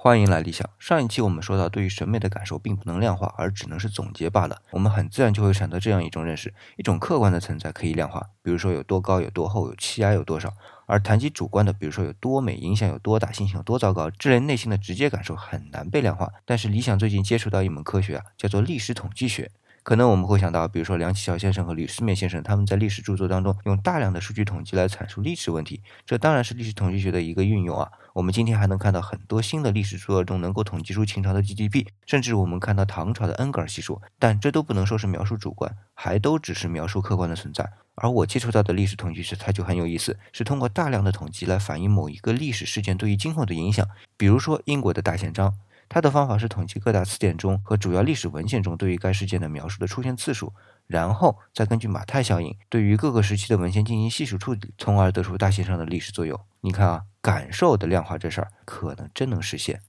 欢迎来理想。上一期我们说到，对于审美的感受并不能量化，而只能是总结罢了。我们很自然就会产生这样一种认识：一种客观的存在可以量化，比如说有多高、有多厚、有气压有多少；而谈及主观的，比如说有多美、影响有多大、心情有多糟糕，这类内心的直接感受很难被量化。但是理想最近接触到一门科学啊，叫做历史统计学。可能我们会想到，比如说梁启超先生和吕思勉先生，他们在历史著作当中用大量的数据统计来阐述历史问题，这当然是历史统计学的一个运用啊。我们今天还能看到很多新的历史著作中能够统计出秦朝的 GDP，甚至我们看到唐朝的恩格尔系数，但这都不能说是描述主观，还都只是描述客观的存在。而我接触到的历史统计学，它就很有意思，是通过大量的统计来反映某一个历史事件对于今后的影响。比如说英国的大宪章。它的方法是统计各大词典中和主要历史文献中对于该事件的描述的出现次数，然后再根据马太效应对于各个时期的文献进行系数处理，从而得出大线上的历史作用。你看啊，感受的量化这事儿可能真能实现。